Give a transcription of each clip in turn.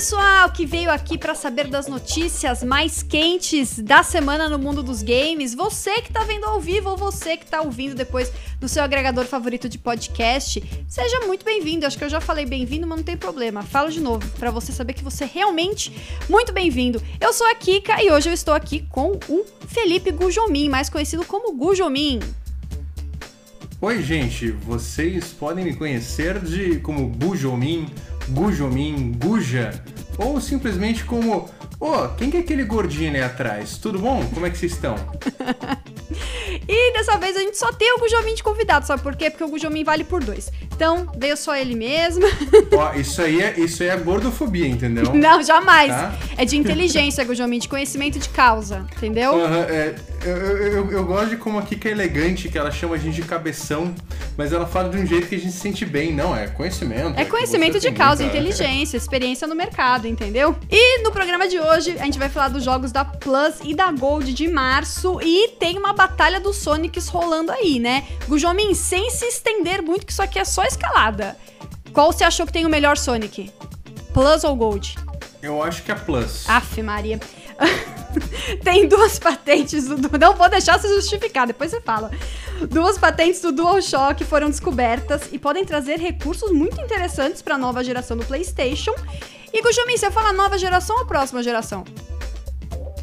pessoal que veio aqui para saber das notícias mais quentes da semana no mundo dos games. Você que tá vendo ao vivo ou você que tá ouvindo depois no seu agregador favorito de podcast, seja muito bem-vindo. Acho que eu já falei bem-vindo, mas não tem problema. Falo de novo para você saber que você é realmente muito bem-vindo. Eu sou a Kika e hoje eu estou aqui com o Felipe Gujomin, mais conhecido como Gujomin. Oi, gente. Vocês podem me conhecer de como Bujomin Gujomin, Guja, ou simplesmente como Ô, oh, quem que é aquele gordinho ali atrás? Tudo bom? Como é que vocês estão? e dessa vez a gente só tem o Gujomin de convidado, sabe por quê? Porque o Gujomin vale por dois. Então, veio só ele mesmo. Ó, isso aí é, isso aí é gordofobia, entendeu? Não, jamais. Tá? É de inteligência, Gujomin, de conhecimento de causa, entendeu? Uhum, é, eu, eu, eu, gosto de como a Kika é elegante, que ela chama a gente de cabeção, mas ela fala de um jeito que a gente se sente bem. Não, é conhecimento. É, é conhecimento de causa, muita... inteligência, experiência no mercado, entendeu? E no programa de hoje, a gente vai falar dos jogos da Plus e da Gold de março e tem uma batalha dos Sonics rolando aí, né? Gujomin, sem se estender muito, que isso aqui é só escalada. Qual você achou que tem o melhor Sonic? Plus ou Gold? Eu acho que é Plus. Aff, Maria. tem duas patentes do. Não vou deixar se justificar, depois você fala. Duas patentes do DualShock foram descobertas e podem trazer recursos muito interessantes para a nova geração do PlayStation. E Gujumi, você fala nova geração ou próxima geração?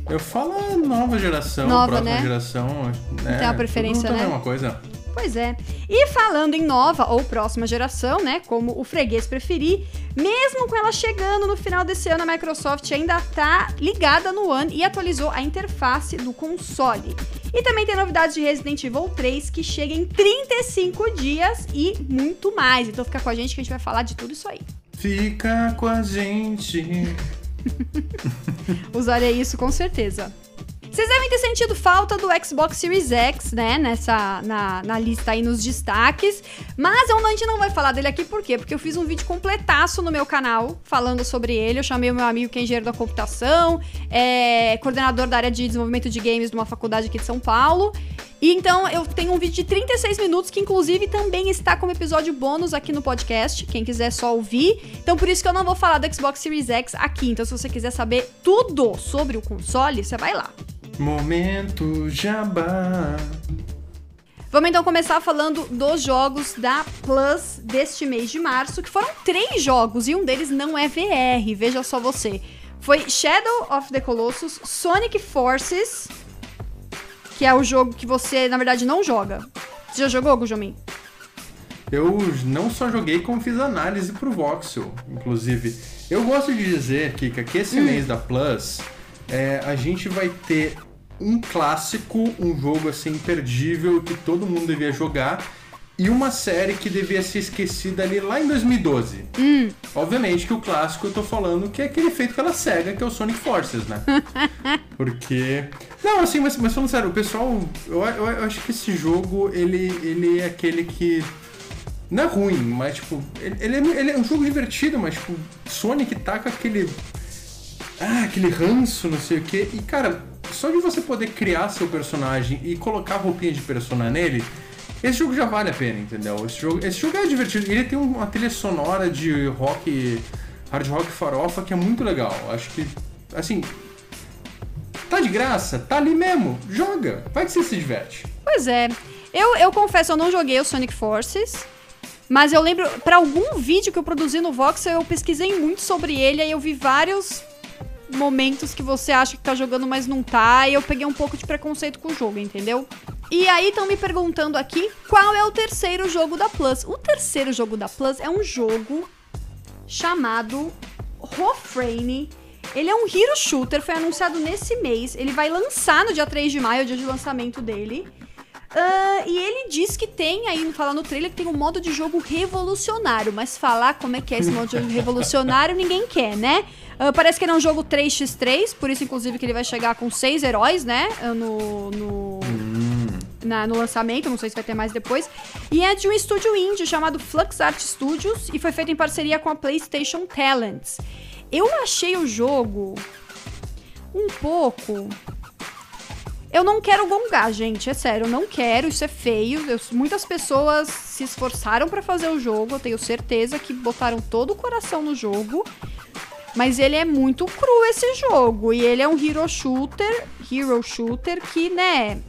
Eu falo nova geração, nova, próxima né? geração. É, tem uma preferência, né? É uma coisa. Pois é. E falando em nova ou próxima geração, né, como o freguês preferir, mesmo com ela chegando no final desse ano, a Microsoft ainda tá ligada no One e atualizou a interface do console. E também tem novidades de Resident Evil 3 que chega em 35 dias e muito mais. Então fica com a gente que a gente vai falar de tudo isso aí. Fica com a gente. Usaria isso com certeza. Vocês devem ter sentido falta do Xbox Series X, né? Nessa, na, na lista aí nos destaques. Mas a gente não vai falar dele aqui, por quê? Porque eu fiz um vídeo completaço no meu canal falando sobre ele. Eu chamei o meu amigo que é engenheiro da computação, é coordenador da área de desenvolvimento de games de uma faculdade aqui de São Paulo. E então eu tenho um vídeo de 36 minutos que inclusive também está como episódio bônus aqui no podcast, quem quiser só ouvir. Então por isso que eu não vou falar do Xbox Series X aqui. Então se você quiser saber tudo sobre o console, você vai lá. Momento Jabá. Vamos então começar falando dos jogos da Plus deste mês de março, que foram três jogos e um deles não é VR, veja só você. Foi Shadow of the Colossus, Sonic Forces, que é o jogo que você, na verdade, não joga. Você já jogou, Gujomin? Eu não só joguei, como fiz análise pro Voxel, inclusive. Eu gosto de dizer, Kika, que esse hum. mês da Plus, é, a gente vai ter um clássico, um jogo assim imperdível que todo mundo devia jogar e uma série que devia ser esquecida ali lá em 2012. Hum. Obviamente que o clássico eu tô falando que é aquele feito pela SEGA, que é o Sonic Forces, né? Porque. Não, assim, mas, mas falando sério, o pessoal. Eu, eu, eu, acho que esse jogo, ele, ele é aquele que. Não é ruim, mas tipo. Ele, ele, é, ele é um jogo divertido, mas tipo, Sonic tá com aquele. Ah, aquele ranço, não sei o quê. E cara, só de você poder criar seu personagem e colocar roupinha de persona nele, esse jogo já vale a pena, entendeu? Esse jogo, esse jogo é divertido. Ele tem uma trilha sonora de rock, hard rock farofa que é muito legal. Acho que, assim, tá de graça, tá ali mesmo, joga, vai que você se diverte. Pois é. Eu, eu confesso, eu não joguei o Sonic Forces. Mas eu lembro, para algum vídeo que eu produzi no Vox, eu pesquisei muito sobre ele, aí eu vi vários momentos que você acha que tá jogando, mas não tá. E eu peguei um pouco de preconceito com o jogo, entendeu? E aí estão me perguntando aqui qual é o terceiro jogo da Plus. O terceiro jogo da Plus é um jogo chamado Rofrane. Ele é um hero shooter, foi anunciado nesse mês. Ele vai lançar no dia 3 de maio, dia de lançamento dele. Uh, e ele diz que tem aí, fala no trailer, que tem um modo de jogo revolucionário. Mas falar como é que é esse modo de jogo revolucionário, ninguém quer, né? Uh, parece que ele é um jogo 3x3, por isso, inclusive, que ele vai chegar com seis heróis, né? No. no... Hum. Na, no lançamento, não sei se vai ter mais depois. E é de um estúdio indie chamado Flux Art Studios e foi feito em parceria com a PlayStation Talents. Eu achei o jogo um pouco eu não quero gongar, gente, é sério, eu não quero, isso é feio. Eu, muitas pessoas se esforçaram para fazer o jogo, eu tenho certeza que botaram todo o coração no jogo. Mas ele é muito cru esse jogo. E ele é um hero shooter. Hero shooter que, né?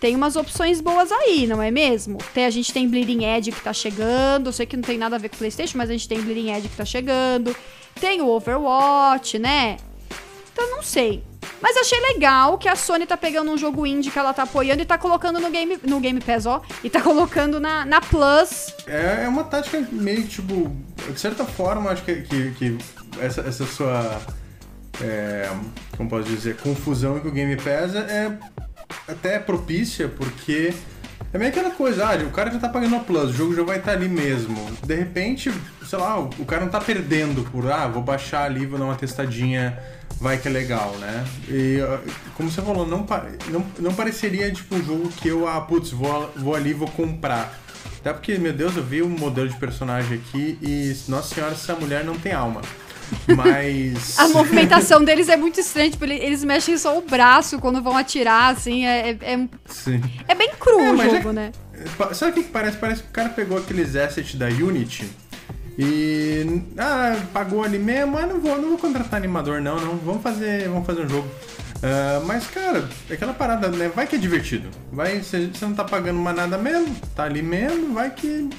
Tem umas opções boas aí, não é mesmo? Tem, a gente tem Bleeding Edge que tá chegando. Eu sei que não tem nada a ver com o PlayStation, mas a gente tem Bleeding Edge que tá chegando. Tem o Overwatch, né? Então não sei. Mas achei legal que a Sony tá pegando um jogo indie que ela tá apoiando e tá colocando no Game, no game Pass, ó. E tá colocando na, na Plus. É, é uma tática meio tipo. De certa forma, acho que, que, que essa, essa sua. É, como posso dizer? Confusão com o Game Pass é até propícia, porque. É meio aquela coisa, ah, o cara já tá pagando a Plus, o jogo já vai estar tá ali mesmo. De repente, sei lá, o cara não tá perdendo por, ah, vou baixar ali, vou dar uma testadinha vai que é legal, né? E como você falou, não, não, não pareceria tipo um jogo que eu, ah, putz, vou, vou ali vou comprar. Até porque, meu Deus, eu vi um modelo de personagem aqui e, nossa senhora, essa mulher não tem alma. Mas. a movimentação deles é muito estranha, tipo, eles mexem só o braço quando vão atirar, assim, é. É, é, Sim. é bem cru é, o jogo, é, né? Sabe o que, que parece? Parece que o cara pegou aqueles assets da Unity e ah, pagou ali mesmo, ah, não vou, não vou contratar animador não, não, vamos fazer, vamos fazer um jogo. Uh, mas, cara, aquela parada, né? Vai que é divertido. Vai, você não tá pagando mais nada mesmo, tá ali mesmo, vai que.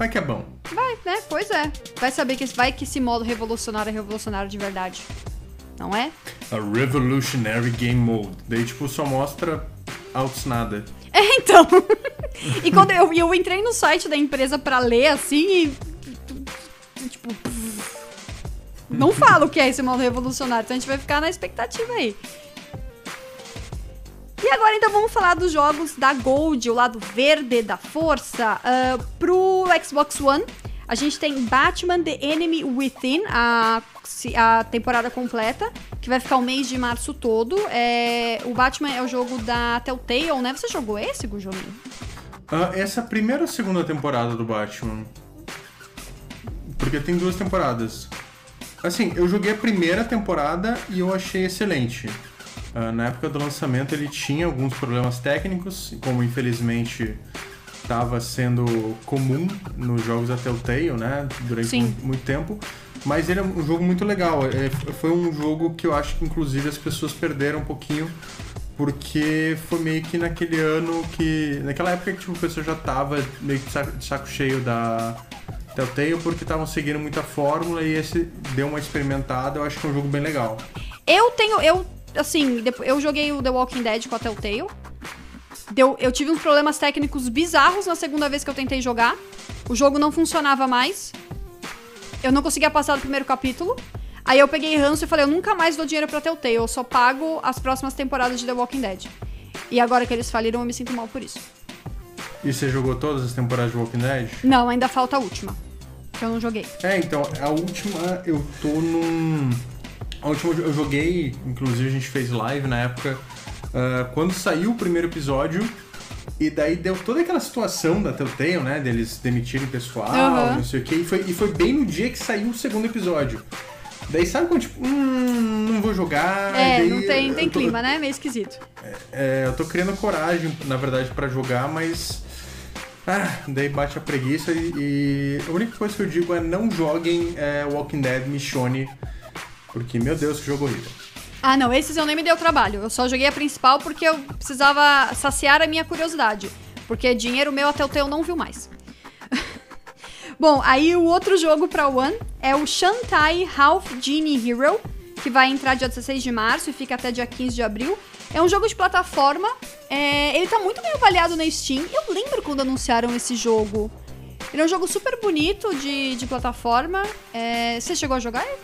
Vai que é bom. Vai, né? Pois é. Vai saber que vai que esse modo revolucionário é revolucionário de verdade. Não é? A Revolutionary Game Mode. Daí, tipo, só mostra altos nada. É, então. e quando eu, eu entrei no site da empresa para ler, assim, e tipo. Não fala o que é esse modo revolucionário, então a gente vai ficar na expectativa aí. E agora então vamos falar dos jogos da Gold, o lado verde da força. Uh, pro Xbox One, a gente tem Batman The Enemy Within, a, a temporada completa, que vai ficar o mês de março todo. É, o Batman é o jogo da Telltale, né? Você jogou esse, Gujolinho? Uh, essa é a primeira ou segunda temporada do Batman? Porque tem duas temporadas. Assim, eu joguei a primeira temporada e eu achei excelente. Uh, na época do lançamento ele tinha alguns problemas técnicos, como infelizmente estava sendo comum nos jogos da Telltale, né? Durante Sim. muito tempo. Mas ele é um jogo muito legal. É, foi um jogo que eu acho que inclusive as pessoas perderam um pouquinho porque foi meio que naquele ano que. Naquela época que tipo, o pessoal já tava meio que de saco, de saco cheio da, Telltale porque estavam seguindo muita fórmula e esse deu uma experimentada, eu acho que é um jogo bem legal. Eu tenho, eu, assim, eu joguei o The Walking Dead com a Telltale. Deu, eu tive uns problemas técnicos bizarros na segunda vez que eu tentei jogar. O jogo não funcionava mais. Eu não conseguia passar do primeiro capítulo. Aí eu peguei ranço e falei, eu nunca mais dou dinheiro pra Telltale, eu só pago as próximas temporadas de The Walking Dead. E agora que eles faliram, eu me sinto mal por isso. E você jogou todas as temporadas de Walking Dead? Não, ainda falta a última. Que eu não joguei. É, então, a última eu tô num. A última eu joguei, inclusive a gente fez live na época. Uh, quando saiu o primeiro episódio, e daí deu toda aquela situação da Telltale, né? Deles demitirem pessoal, uhum. não sei o quê. E foi, e foi bem no dia que saiu o segundo episódio. Daí sabe quando, tipo, hum, não vou jogar. É, daí, não tem, tem tô, clima, né? Meio esquisito. É, é, eu tô criando coragem, na verdade, para jogar, mas ah, daí bate a preguiça e, e, a única coisa que eu digo é não joguem é, Walking Dead Michonne, porque, meu Deus, que jogo horrível. Ah, não, esses eu nem me deu trabalho. Eu só joguei a principal porque eu precisava saciar a minha curiosidade. Porque dinheiro meu até o teu não viu mais. Bom, aí o outro jogo pra One é o Shantai Half Genie Hero, que vai entrar dia 16 de março e fica até dia 15 de abril. É um jogo de plataforma. É, ele tá muito bem avaliado na Steam. Eu lembro quando anunciaram esse jogo. Ele é um jogo super bonito de, de plataforma. É, você chegou a jogar ele?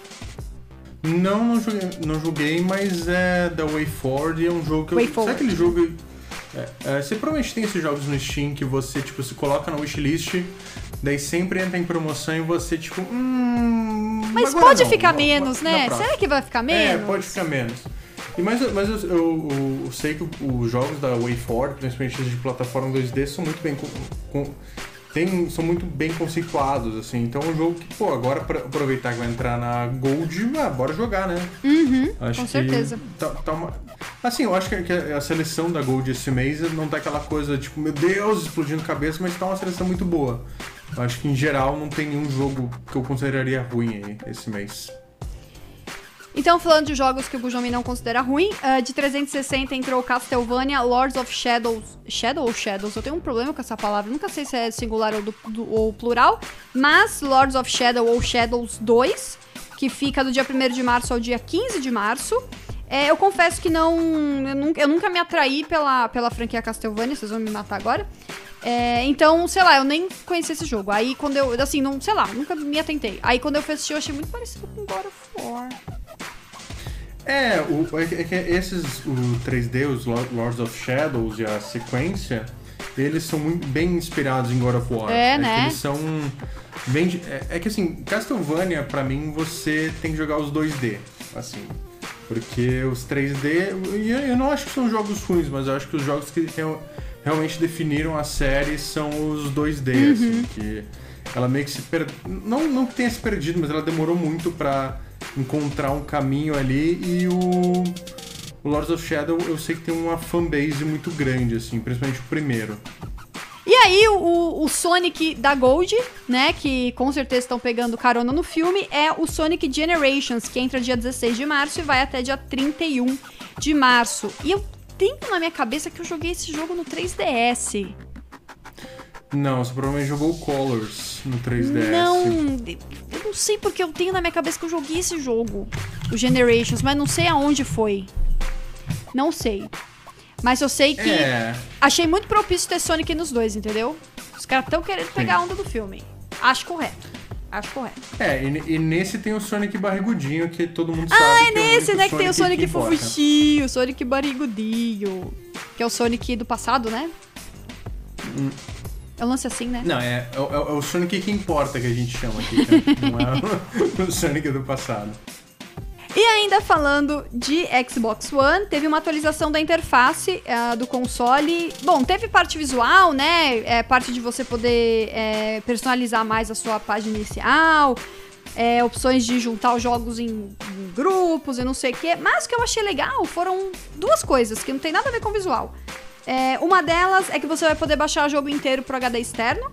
Não, não joguei, não joguei, mas é da WayForward e é um jogo que eu. Sabe aquele jogo. É, é, você provavelmente tem esses jogos no Steam que você, tipo, se coloca na wishlist, daí sempre entra em promoção e você, tipo, hum. Mas pode não, ficar menos, né? Será que vai ficar menos? É, pode ficar menos. E mas, mas eu, eu, eu, sei que os jogos da WayForward, principalmente os de plataforma 2D, são muito bem com, com, tem, são muito bem conceituados, assim. Então é um jogo que, pô, agora pra aproveitar que vai entrar na Gold, ah, bora jogar, né? Uhum, Acho com certeza. Tá, tá uma... Assim, eu acho que a seleção da Gold esse mês não tá aquela coisa, tipo, meu Deus, explodindo cabeça, mas tá uma seleção muito boa. Eu acho que em geral não tem nenhum jogo que eu consideraria ruim aí esse mês. Então, falando de jogos que o Bujomi não considera ruim, uh, de 360 entrou Castlevania, Lords of Shadows. Shadow ou Shadows? Eu tenho um problema com essa palavra, nunca sei se é singular ou, do, do, ou plural. Mas Lords of Shadow ou Shadows 2, que fica do dia 1 de março ao dia 15 de março. É, eu confesso que não eu, nunca, eu, nunca, me atraí pela, pela franquia Castlevania, vocês vão me matar agora. É, então, sei lá, eu nem conheci esse jogo. Aí quando eu, assim, não, sei lá, nunca me atentei. Aí quando eu fui assistir, eu achei muito parecido com God of War. É, o, é, que, é que esses, o 3D, os Lords of Shadows e a sequência, eles são muito bem inspirados em God of War. É, é né? eles são bem... É, é, que assim, Castlevania, pra mim, você tem que jogar os 2D, assim. Porque os 3D, eu não acho que são jogos ruins, mas eu acho que os jogos que realmente definiram a série são os 2D, uhum. assim, que ela meio que se per... não não tenha se perdido, mas ela demorou muito para encontrar um caminho ali e o, o Lords of Shadow eu sei que tem uma fanbase muito grande, assim, principalmente o primeiro. E aí, o, o, Sonic da Gold, né, que com certeza estão pegando carona no filme, é o Sonic Generations, que entra dia 16 de março e vai até dia 31 de março. E eu tenho na minha cabeça que eu joguei esse jogo no 3DS. Não, você provavelmente jogou o Colors no 3DS. Não, não sei porque eu tenho na minha cabeça que eu joguei esse jogo, o Generations, mas não sei aonde foi. Não sei. Mas eu sei que é. achei muito propício ter Sonic nos dois, entendeu? Os caras estão querendo pegar a onda do filme. Acho correto. Acho correto. É, e, e, nesse tem o Sonic barrigudinho, que todo mundo sabe. Ah, é nesse, é né? Que tem o Sonic fofuchinho, o Sonic barrigudinho. Que é o Sonic do passado, né? Hum. É um lance assim, né? Não, é, é, é, o Sonic que importa que a gente chama aqui, né? Não é o, o Sonic do passado. E ainda falando de Xbox One, teve uma atualização da interface uh, do console. Bom, teve parte visual, né? É, parte de você poder é, personalizar mais a sua página inicial. É, opções de juntar os jogos em, em grupos e não sei o quê. Mas o que eu achei legal foram duas coisas que não tem nada a ver com visual. É, uma delas é que você vai poder baixar o jogo inteiro pro HD externo.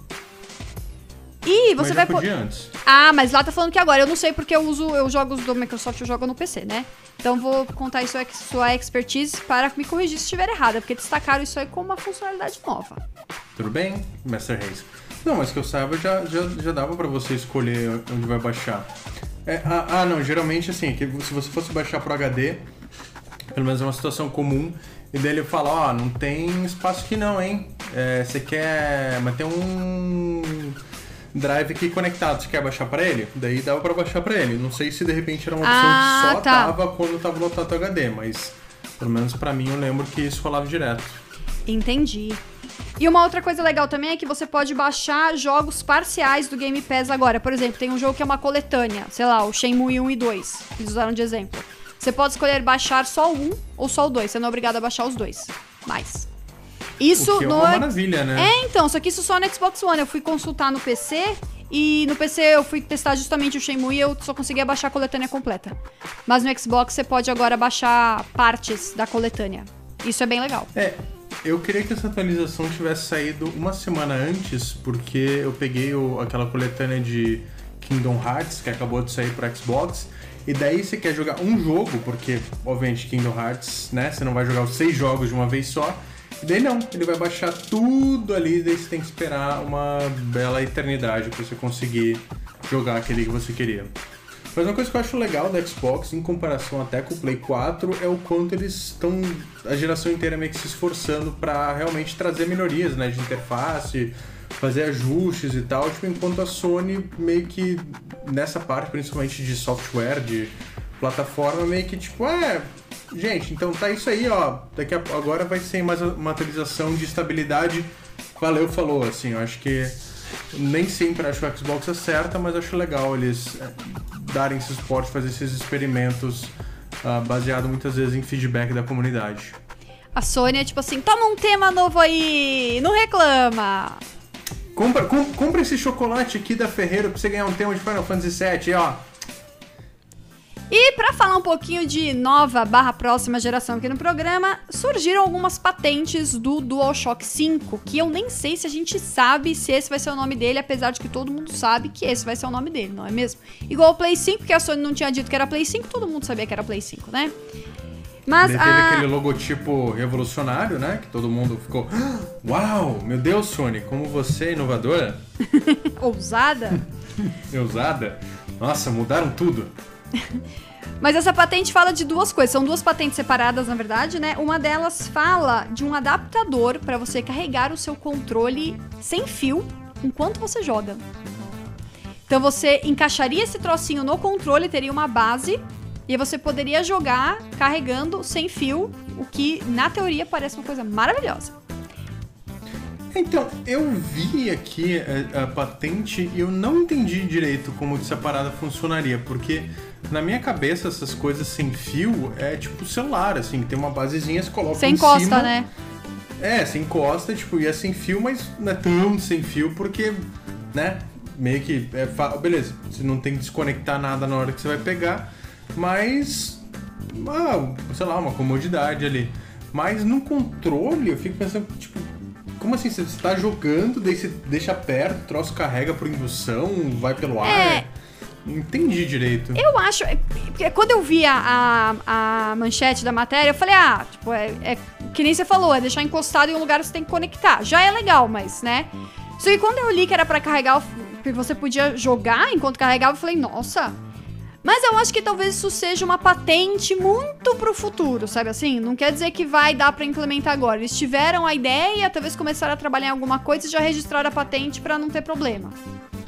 E você vai poder. antes. Ah, mas lá tá falando que agora. Eu não sei porque eu uso os jogos do Microsoft, eu jogo no PC, né? Então vou contar isso sua expertise para me corrigir se estiver errada, porque destacaram isso aí como uma funcionalidade nova. Tudo bem, Master Reis. Não, mas que eu saiba, já, já, já dava para você escolher onde vai baixar. É, ah, ah, não, geralmente assim, que se você fosse baixar pro HD, pelo menos é uma situação comum, e daí ele fala, ó, oh, não tem espaço aqui não, hein? É, você quer. Mas tem um drive aqui conectado, você quer baixar para ele? Daí dava para baixar para ele. Não sei se de repente era uma opção ah, que só tá. dava quando tava no Tato HD, mas pelo menos para mim eu lembro que isso rolava direto. Entendi. E uma outra coisa legal também é que você pode baixar jogos parciais do Game Pass agora. Por exemplo, tem um jogo que é uma coletânea, sei lá, o Shenmue 1 e 2, eles usaram de exemplo. Você pode escolher baixar só um ou só o dois. Você não é obrigado a baixar os dois. Mais. Isso o que é uma maravilha, né? É, então, só que isso só no Xbox One. Eu fui consultar no PC e no PC eu fui testar justamente o Shenmue e eu só conseguia baixar a coletânea completa. Mas no Xbox você pode agora baixar partes da coletânea. Isso é bem legal. É, eu queria que essa atualização tivesse saído uma semana antes, porque eu peguei o, aquela coletânea de Kingdom Hearts, que acabou de sair para Xbox, e daí você quer jogar um jogo, porque, obviamente, Kingdom Hearts, né? Você não vai jogar os seis jogos de uma vez só. E daí não, ele vai baixar tudo ali, daí você tem que esperar uma bela eternidade para você conseguir jogar aquele que você queria. Mas uma coisa que eu acho legal da Xbox, em comparação até com o Play 4, é o quanto eles estão, a geração inteira meio que se esforçando para realmente trazer melhorias, né, de interface, fazer ajustes e tal, tipo, enquanto a Sony meio que nessa parte, principalmente de software, de plataforma, meio que tipo, é, gente, então tá isso aí, ó, daqui a, agora vai ser mais uma atualização de estabilidade. Valeu, falou, assim, eu acho que nem sempre acho que o Xbox acerta, mas acho legal eles é, darem esse suporte, fazer esses experimentos uh, baseado muitas vezes em feedback da comunidade. A Sony é tipo assim, toma um tema novo aí, não reclama. Compra, com, compra esse chocolate aqui da Ferreira pra você ganhar um tema de Final Fantasy VII, ó. E para falar um pouquinho de nova barra próxima geração aqui no programa, surgiram algumas patentes do DualShock 5, que eu nem sei se a gente sabe se esse vai ser o nome dele, apesar de que todo mundo sabe que esse vai ser o nome dele, não é mesmo? Igual o Play 5, que a Sony não tinha dito que era Play 5, todo mundo sabia que era Play 5, né? Mas Ele a... teve aquele logotipo revolucionário, né? Que todo mundo ficou. Ah, uau! Meu Deus, Sony, como você é inovadora. Ousada? Ousada? Nossa, mudaram tudo. Mas essa patente fala de duas coisas. São duas patentes separadas, na verdade, né? Uma delas fala de um adaptador para você carregar o seu controle sem fio enquanto você joga. Então você encaixaria esse trocinho no controle, teria uma base e você poderia jogar carregando sem fio, o que na teoria parece uma coisa maravilhosa. Então, eu vi aqui a, a, patente e eu não entendi direito como essa parada funcionaria, porque na minha cabeça essas coisas sem fio é tipo celular, assim, tem uma basezinha, você coloca Você encosta, cima, né? É, você encosta, tipo, e é sem fio, mas não é tão sem fio, porque, né, meio que é beleza, você não tem que desconectar nada na hora que você vai pegar, mas, ah, sei lá, uma comodidade ali. Mas no controle, eu fico pensando, tipo, como assim? Você está jogando, daí você deixa perto, o troço carrega por indução, vai pelo ar? É. Não entendi direito. Eu acho. Porque quando eu vi a, a, a, manchete da matéria, eu falei, ah, tipo, é, é, que nem você falou, é deixar encostado em um lugar que você tem que conectar. Já é legal, mas, né? Só que quando eu li que era para carregar, que você podia jogar enquanto carregava, eu falei, nossa, mas eu acho que talvez isso seja uma patente muito pro futuro, sabe assim? Não quer dizer que vai dar para implementar agora. Eles tiveram a ideia, talvez começaram a trabalhar em alguma coisa e já registraram a patente para não ter problema,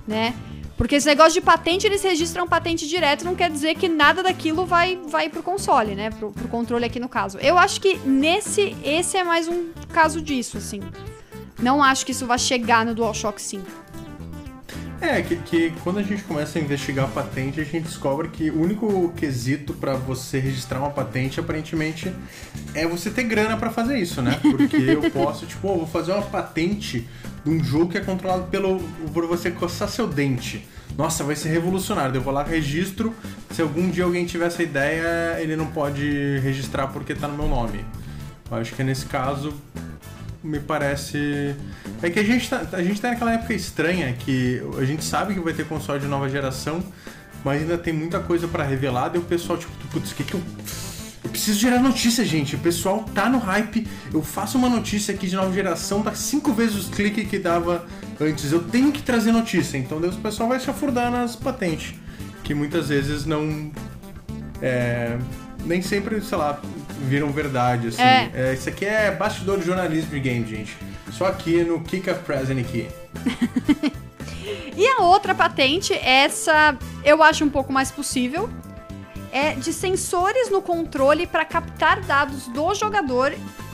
né? Porque esse negócio de patente, eles registram patente direto, não quer dizer que nada daquilo vai, vai pro console, né? Pro, pro controle aqui no caso. Eu acho que nesse, esse é mais um caso disso, assim. Não acho que isso vai chegar no DualShock 5. É, que, que, quando a gente começa a investigar a patente, a gente descobre que o único quesito para você registrar uma patente, aparentemente, é você ter grana para fazer isso, né? Porque eu posso, tipo, oh, vou fazer uma patente de um jogo que é controlado pelo, por você coçar seu dente. Nossa, vai ser revolucionário. Eu vou lá, registro. Se algum dia alguém tiver essa ideia, ele não pode registrar porque tá no meu nome. Eu acho que nesse caso, me parece. É que a gente, tá, a gente tá naquela época estranha que a gente sabe que vai ter console de nova geração, mas ainda tem muita coisa para revelar. E o pessoal, tipo, putz, o que que eu. Eu preciso gerar notícia, gente. O pessoal tá no hype. Eu faço uma notícia aqui de nova geração, dá cinco vezes os cliques que dava antes. Eu tenho que trazer notícia. Então Deus, o pessoal vai se afurdar nas patentes. Que muitas vezes não. É, nem sempre, sei lá, viram verdade, assim. É. É, isso aqui é bastidor de jornalismo de game, gente. Só aqui no Kika Present aqui. e a outra patente, essa eu acho um pouco mais possível, é de sensores no controle para captar dados do jogador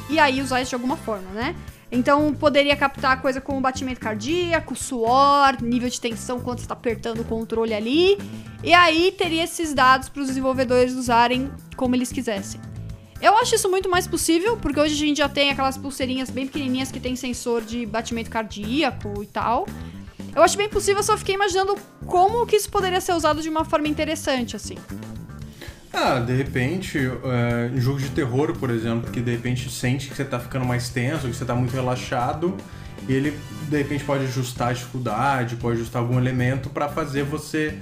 e aí usar isso de alguma forma, né? Então poderia captar coisa como batimento cardíaco, suor, nível de tensão quando você está apertando o controle ali. E aí teria esses dados para os desenvolvedores usarem como eles quisessem. Eu acho isso muito mais possível, porque hoje a gente já tem aquelas pulseirinhas bem pequenininhas que tem sensor de batimento cardíaco e tal. Eu acho bem possível, só fiquei imaginando como que isso poderia ser usado de uma forma interessante, assim. Ah, de repente, em jogos de terror, por exemplo, que de repente sente que você tá ficando mais tenso, que você tá muito relaxado, ele de repente pode ajustar a dificuldade, pode ajustar algum elemento para fazer você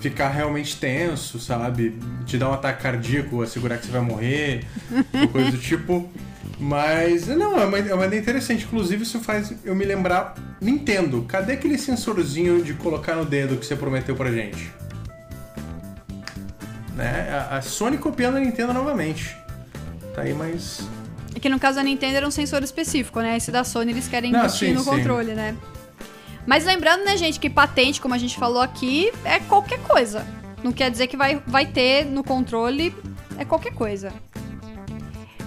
ficar realmente tenso, sabe? Te dar um ataque cardíaco, assegurar que você vai morrer, coisa do tipo. Mas, não, é uma, é uma ideia interessante. Inclusive, isso faz eu me lembrar. Nintendo, cadê aquele sensorzinho de colocar no dedo que você prometeu pra gente? Né? A, a Sony copiando a Nintendo novamente. Tá aí, mas é que no caso da Nintendo era um sensor específico, né? Esse da Sony eles querem embutir no sim. controle, né? Mas lembrando, né, gente, que patente, como a gente falou aqui, é qualquer coisa. Não quer dizer que vai, vai ter no controle, é qualquer coisa.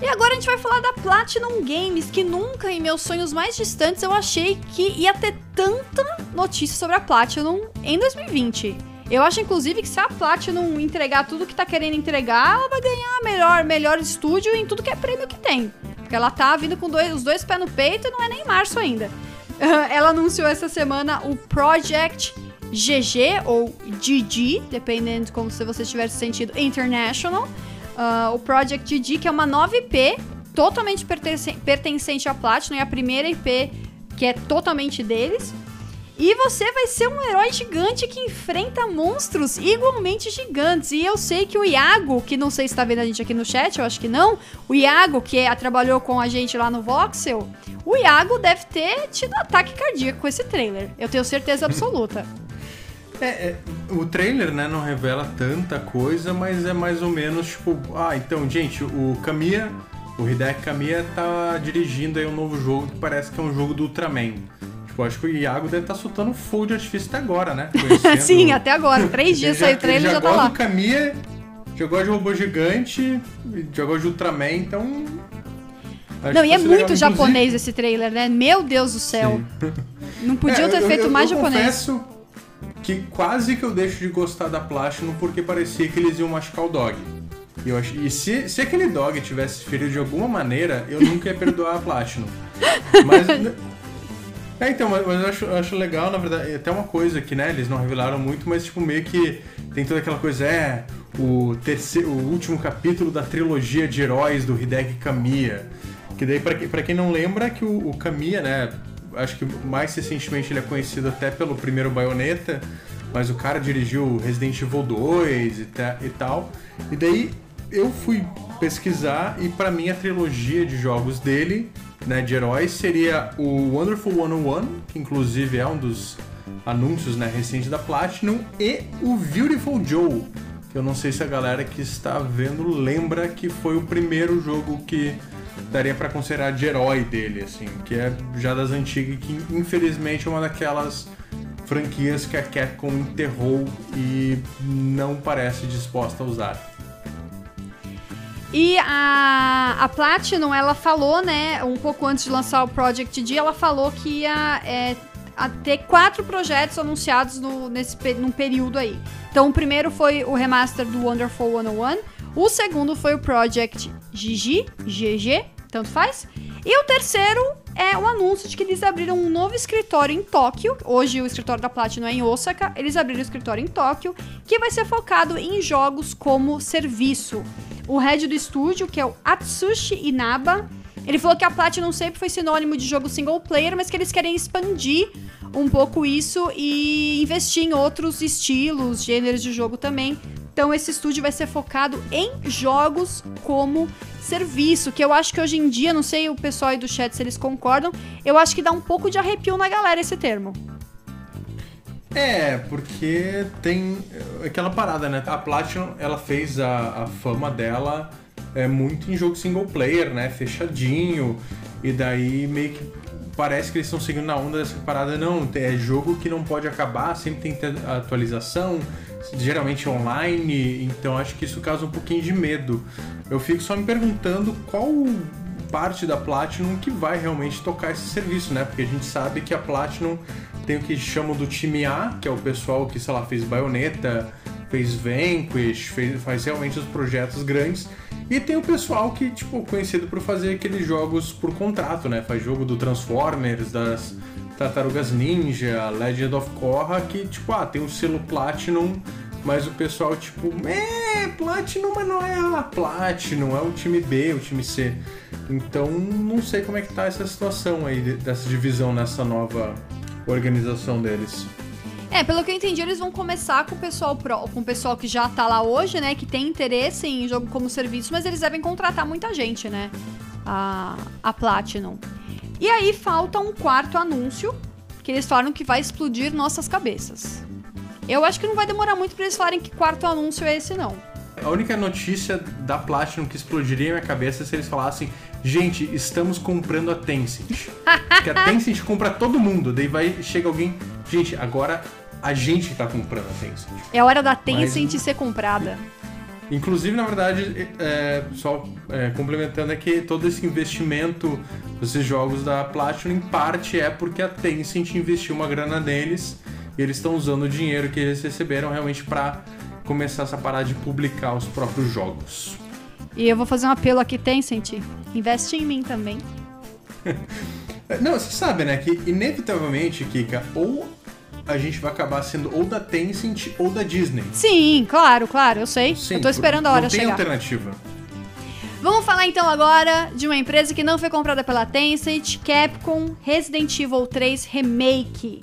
E agora a gente vai falar da Platinum Games, que nunca em meus sonhos mais distantes eu achei que ia ter tanta notícia sobre a Platinum em 2020. Eu acho, inclusive, que se a Platinum entregar tudo que tá querendo entregar, ela vai ganhar melhor, melhor estúdio em tudo que é prêmio que tem. Porque ela tá vindo com dois, os dois pés no peito e não é nem março ainda. ela anunciou essa semana o Project GG ou GG, dependendo de como se você estiver sentido International. Uh, o Project GG, que é uma nova IP totalmente pertencente à Platinum, é a primeira IP que é totalmente deles. E você vai ser um herói gigante que enfrenta monstros igualmente gigantes. E eu sei que o Iago, que não sei se está vendo a gente aqui no chat, eu acho que não. O Iago, que é, trabalhou com a gente lá no Voxel, o Iago deve ter tido ataque cardíaco com esse trailer. Eu tenho certeza absoluta. É, é, o trailer, né, não revela tanta coisa, mas é mais ou menos tipo, ah, então, gente, o Kamiya, o Hideki Kamiya tá dirigindo aí um novo jogo que parece que é um jogo do Ultraman. Tipo, acho que o Iago deve estar tá soltando fogo de artifício até agora, né? Sim, até agora. Três dias saiu o trailer e já, já tá lá. do Kamiya, jogou de robô gigante, jogou de Ultraman, então... Não, e é muito legal. japonês Inclusive... esse trailer, né? Meu Deus do céu. Sim. Não podia é, ter feito eu, mais eu japonês. Confesso que quase que eu deixo de gostar da Platinum porque parecia que eles iam machucar o dog. E, eu ach... e se, se aquele dog tivesse ferido de alguma maneira, eu nunca ia perdoar a Platinum. Mas. É, então, mas, eu, acho, eu acho legal, na verdade, até uma coisa que, né, eles não revelaram muito, mas tipo, meio que tem toda aquela coisa, é, o, terceiro, o último capítulo da trilogia de heróis do Hideki Kamiya. Que daí, pra quem não lembra, que o, o Kamiya, né, acho que mais recentemente ele é conhecido até pelo primeiro Bayonetta, mas o cara dirigiu Resident Evil 2 e, e tal. E daí eu fui pesquisar e para mim a trilogia de jogos dele, né, de heróis, seria o Wonderful 101, que inclusive é um dos anúncios né, recentes da Platinum, e o Beautiful Joe, que eu não sei se a galera que está vendo lembra que foi o primeiro jogo que daria para considerar de herói dele, assim, que é já das antigas, que infelizmente é uma daquelas franquias que a Capcom enterrou e não parece disposta a usar. E a, a Platinum, ela falou, né, um pouco antes de lançar o Project D, ela falou que ia é, ter quatro projetos anunciados no, nesse, num período aí. Então, o primeiro foi o remaster do Wonderful 101, o segundo foi o Project GG, GG, tanto faz. E o terceiro é o anúncio de que eles abriram um novo escritório em Tóquio. Hoje o escritório da Platinum é em Osaka. Eles abriram o escritório em Tóquio, que vai ser focado em jogos como serviço. O head do estúdio, que é o Atsushi Inaba, ele falou que a Platinum sempre foi sinônimo de jogo single player, mas que eles querem expandir um pouco isso e investir em outros estilos, gêneros de jogo também. Então esse estúdio vai ser focado em jogos como serviço, que eu acho que hoje em dia, não sei o pessoal aí do chat se eles concordam, eu acho que dá um pouco de arrepio na galera esse termo. É, porque tem aquela parada, né? A Platinum, ela fez a, a fama dela é, muito em jogo single player, né? Fechadinho. E daí meio que parece que eles estão seguindo na onda dessa parada. Não, é jogo que não pode acabar, sempre tem atualização, geralmente online. Então acho que isso causa um pouquinho de medo. Eu fico só me perguntando qual parte da Platinum que vai realmente tocar esse serviço, né? Porque a gente sabe que a Platinum tem o que chamam do time A, que é o pessoal que, sei lá, fez Bayonetta, fez Vanquish, fez, faz realmente os projetos grandes. E tem o pessoal que, tipo, conhecido por fazer aqueles jogos por contrato, né? Faz jogo do Transformers, das Tartarugas Ninja, Legend of Korra, que, tipo, ah, tem o selo Platinum, mas o pessoal, tipo, é, Platinum, mas não é a Platinum, é o time B, o time C. Então, não sei como é que tá essa situação aí, dessa divisão nessa nova organização deles. É, pelo que eu entendi, eles vão começar com o pessoal pro, com o pessoal que já tá lá hoje, né? Que tem interesse em jogo como serviço, mas eles devem contratar muita gente, né? A, a Platinum. E aí falta um quarto anúncio, que eles falaram que vai explodir nossas cabeças. Eu acho que não vai demorar muito para eles falarem que quarto anúncio é esse, não. A única notícia da Platinum que explodiria minha cabeça é se eles falassem: gente, estamos comprando a Tencent. que a Tencent compra todo mundo. Daí vai chega alguém, gente, agora a gente está comprando a Tencent. É hora da Tencent Mas, ser comprada. Inclusive, na verdade, é, só é, complementando é que todo esse investimento desses jogos da Platinum, em parte, é porque a Tencent investiu uma grana neles e eles estão usando o dinheiro que eles receberam realmente para começar essa parada de publicar os próprios jogos. E eu vou fazer um apelo aqui, Tencent, investe em mim também. Não, você sabe, né, que inevitavelmente, Kika, ou a gente vai acabar sendo ou da Tencent ou da Disney. Sim, claro, claro, eu sei. Sim, eu tô esperando a hora não tem chegar. alternativa. Vamos falar então agora de uma empresa que não foi comprada pela Tencent, Capcom Resident Evil 3 Remake.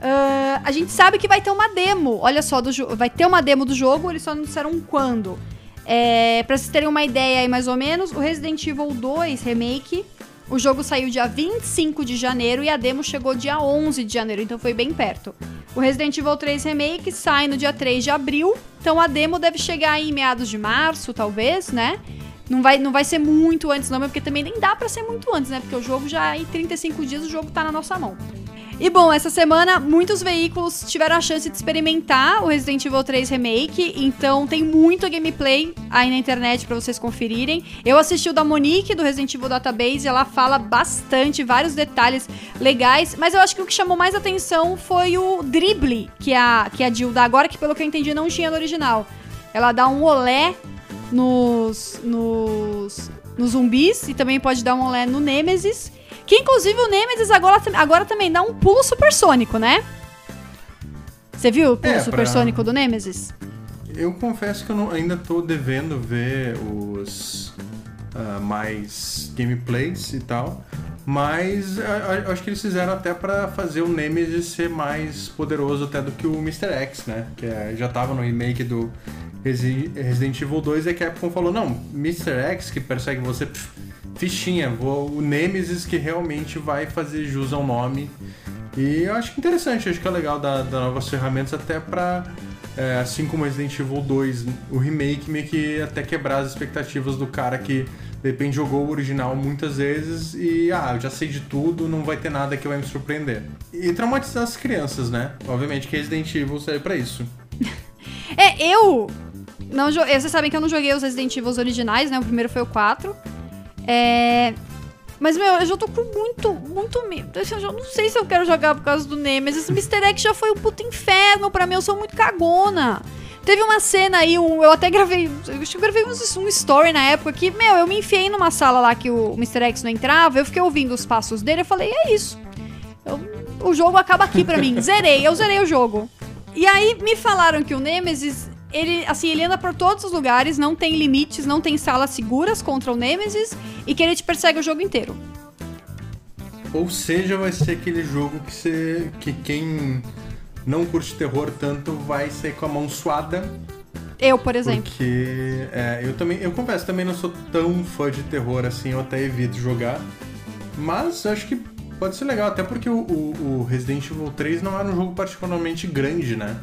Ah, a gente sabe que vai ter uma demo, olha só, do vai ter uma demo do jogo, eles só não disseram quando. É, pra vocês terem uma ideia aí mais ou menos, o Resident Evil 2 Remake, o jogo saiu dia 25 de janeiro e a demo chegou dia 11 de janeiro, então foi bem perto. O Resident Evil 3 Remake sai no dia 3 de abril, então a demo deve chegar em meados de março, talvez, né? Não vai, não vai ser muito antes, não, porque também nem dá pra ser muito antes, né? Porque o jogo já, em 35 dias, o jogo tá na nossa mão. E bom, essa semana muitos veículos tiveram a chance de experimentar o Resident Evil 3 Remake, então tem muito gameplay aí na internet pra vocês conferirem. Eu assisti o da Monique do Resident Evil Database, ela fala bastante, vários detalhes legais, mas eu acho que o que chamou mais atenção foi o drible que a, que a Jill dá agora, que pelo que eu entendi não tinha no original. Ela dá um olé nos, nos, nos zumbis e também pode dar um olé no Nemesis. Que inclusive o Nemesis agora, agora também dá um pulo supersônico, né? Você viu o pulo É, pra- supersônico do Nemesis? Eu confesso que eu não- ainda tô devendo ver os ah, mais gameplays e tal. Mas eu acho que eles fizeram até pra fazer o Nemesis ser mais poderoso até do que o Mr. X, né? Que é- já tava no remake do Resi- Resident Evil 2 e a Capcom falou, não, Mr. X que persegue você, fichinha, vou, o Nemesis que realmente vai fazer jus ao nome. E eu acho que interessante, acho que é legal dar, dar novas ferramentas até pra, é, assim como Resident Evil 2, o remake meio que até quebrar as expectativas do cara que de repente jogou o original muitas vezes e, ah, eu já sei de tudo, não vai ter nada que vai me surpreender. E traumatizar as crianças, né? Obviamente que Resident Evil serve pra isso. É, eu. Não, vocês sabem que eu não joguei os Resident Evil originais, né? O primeiro foi o 4. É. Mas, meu, eu já tô com muito, muito medo. Eu já não sei se eu quero jogar por causa do Nemesis. Mr. X já foi um puto inferno pra mim. Eu sou muito cagona. Teve uma cena aí, um, eu até gravei. Eu acho que gravei um, um story na época que, meu, eu me enfiei numa sala lá que o Mr. X não entrava. Eu fiquei ouvindo os passos dele. Eu falei, é isso. Eu- o jogo acaba aqui pra mim. Zerei, eu zerei o jogo. E aí me falaram que o Nemesis, ele, assim, ele anda por todos os lugares, não tem limites, não tem salas seguras contra o Nemesis e que ele te persegue o jogo inteiro. Ou seja, vai ser aquele jogo que, você, que quem não curte terror tanto vai sair com a mão suada. Eu, por exemplo. Porque é, eu também, eu confesso, também não sou tão fã de terror assim, eu até evito jogar. Mas acho que pode ser legal, até porque o, o- o Resident Evil 3 não era um jogo particularmente grande, né?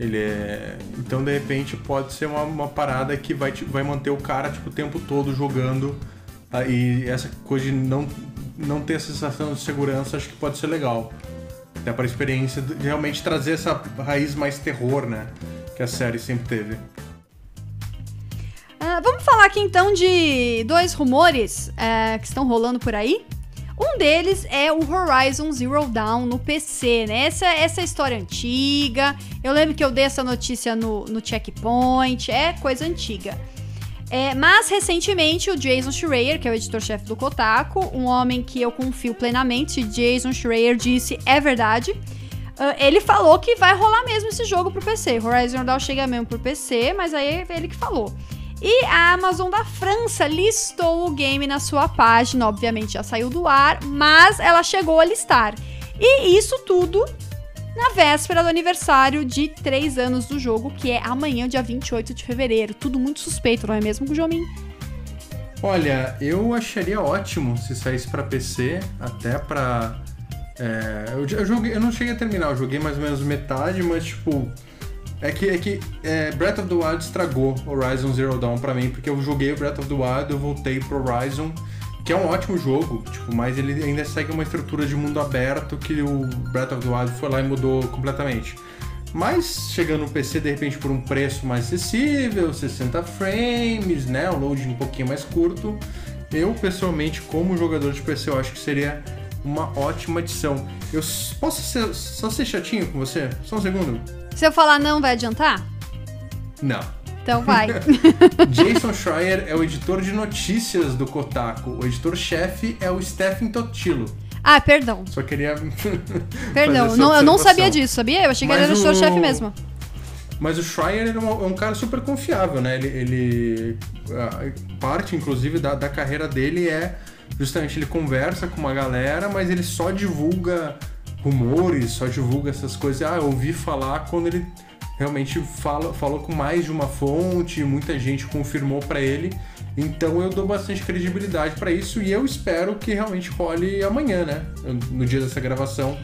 Ele é. Então de repente pode ser uma, uma parada que vai, vai manter o cara tipo, o tempo todo jogando. ah, E essa coisa de não, não ter a sensação de segurança acho que pode ser legal. Até para a experiência de realmente trazer essa raiz mais terror, né? Que a série sempre teve. Ah, vamos falar aqui então de dois rumores é, que estão rolando por aí. Um deles é o Horizon Zero Dawn no PC, né? Essa, essa história antiga. Eu lembro que eu dei essa notícia no, no Checkpoint, é coisa antiga. É, mas recentemente o Jason Schreier, que é o editor-chefe do Kotaku, um homem que eu confio plenamente, Jason Schreier disse é verdade. ah, ele falou que vai rolar mesmo esse jogo pro PC. Horizon Dawn chega mesmo pro PC, mas aí é ele que falou. E a Amazon da França listou o game na sua página, obviamente já saiu do ar, mas ela chegou a listar. E isso tudo na véspera do aniversário de 3 anos do jogo, que é amanhã, dia 28 de fevereiro. Tudo muito suspeito, não é mesmo, Gujomin? Olha, eu acharia ótimo se saísse pra PC, até pra. é, eu, eu joguei, eu não cheguei a terminar, eu joguei mais ou menos metade, mas tipo. É que, é que é, Breath of the Wild estragou Horizon Zero Dawn pra mim, porque eu joguei Breath of the Wild, eu voltei pro Horizon, que é um ótimo jogo, tipo, mas ele ainda segue uma estrutura de mundo aberto que o Breath of the Wild foi lá e mudou completamente. Mas chegando no PC de repente por um preço mais acessível, 60 frames, né, um loading um pouquinho mais curto, eu pessoalmente como jogador de PC eu acho que seria uma ótima adição. Eu posso ser, só ser chatinho com você? Só um segundo? Se eu falar não, vai adiantar? Não. Então vai. Jason Schreier é o editor de notícias do Kotaku. O editor-chefe é o Stephen Totilo. Ah, perdão. Só queria. Perdão, não, eu não sabia disso, sabia? Eu achei que Mas ele era o editor-chefe mesmo. Mas o Schreier é um, é um cara super confiável, né? Ele. ele- a parte, inclusive, da, da carreira dele é justamente ele conversa com uma galera, mas ele só divulga rumores, só divulga essas coisas. Ah, eu ouvi falar quando ele realmente fala, falou com mais de uma fonte, muita gente confirmou pra ele. Então eu dou bastante credibilidade pra isso e eu espero que realmente role amanhã, né? No dia dessa gravação,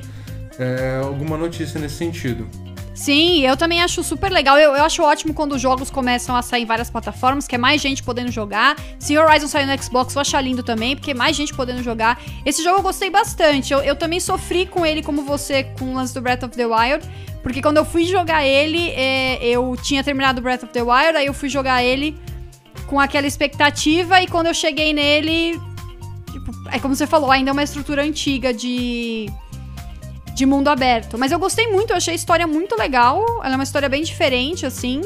é, alguma notícia nesse sentido. Sim, eu também acho super legal. Eu, eu acho ótimo quando os jogos começam a sair em várias plataformas, que é mais gente podendo jogar. Se Horizon sair no Xbox, eu acho lindo também, porque é mais gente podendo jogar. Esse jogo eu gostei bastante. Eu, eu também sofri com ele, como você, com o lance do Breath of the Wild. Porque quando eu fui jogar ele, é, eu tinha terminado Breath of the Wild, aí eu fui jogar ele com aquela expectativa, e quando eu cheguei nele. Tipo, é como você falou, ainda é uma estrutura antiga de de mundo aberto. Mas eu gostei muito, eu achei a história muito legal. Ela é uma história bem diferente, assim.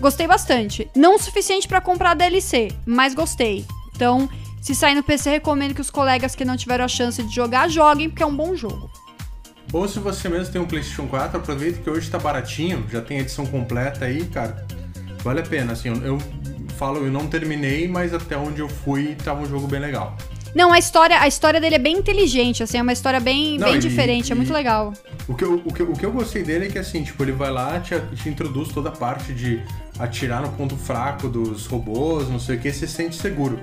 Gostei bastante. Não o suficiente pra comprar DLC, mas gostei. Então, se sair no PC, recomendo que os colegas que não tiveram a chance de jogar, joguem, porque é um bom jogo. Ou se você mesmo tem um PlayStation 4, aproveita que hoje tá baratinho, já tem a edição completa aí, cara. Vale a pena, assim, eu falo, eu não terminei, mas até onde eu fui tava um jogo bem legal. Não, a história, a história dele é bem inteligente, assim, é uma história bem, Não, bem e- diferente, é e- muito legal. O que, eu, o, que, eu- o que eu gostei dele é que, assim, tipo, ele vai lá, te, te introduz toda a parte de atirar no ponto fraco dos robôs, não sei o que, você se sente seguro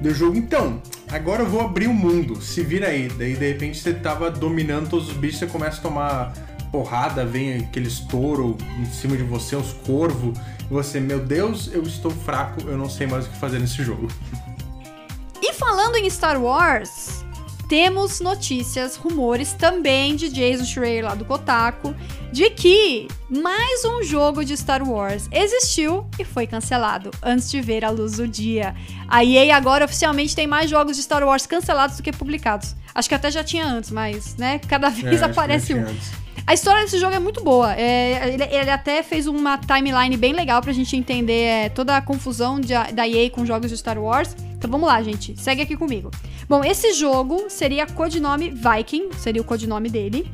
do jogo. Então, agora eu vou abrir o mundo, se vira aí. Daí, de repente, você tava dominando todos os bichos, você começa a tomar porrada, vem aquele estouro em cima de você, os corvos, e você, meu Deus, eu estou fraco, eu não sei mais o que fazer nesse jogo. Falando em Star Wars, temos notícias, rumores também de Jason Schreier lá do Kotaku, de que mais um jogo de Star Wars existiu e foi cancelado antes de ver a luz do dia. A EA agora oficialmente tem mais jogos de Star Wars cancelados do que publicados. Acho que até já tinha antes, mas, né, cada É, vez que aparece um. antes. A história desse jogo é muito boa. É, ele, ele até fez uma timeline bem legal pra gente entender é, toda a confusão de- da EA com jogos de Star Wars. Então vamos lá, gente. Segue aqui comigo. Bom, esse jogo seria codinome Viking, seria o codinome dele.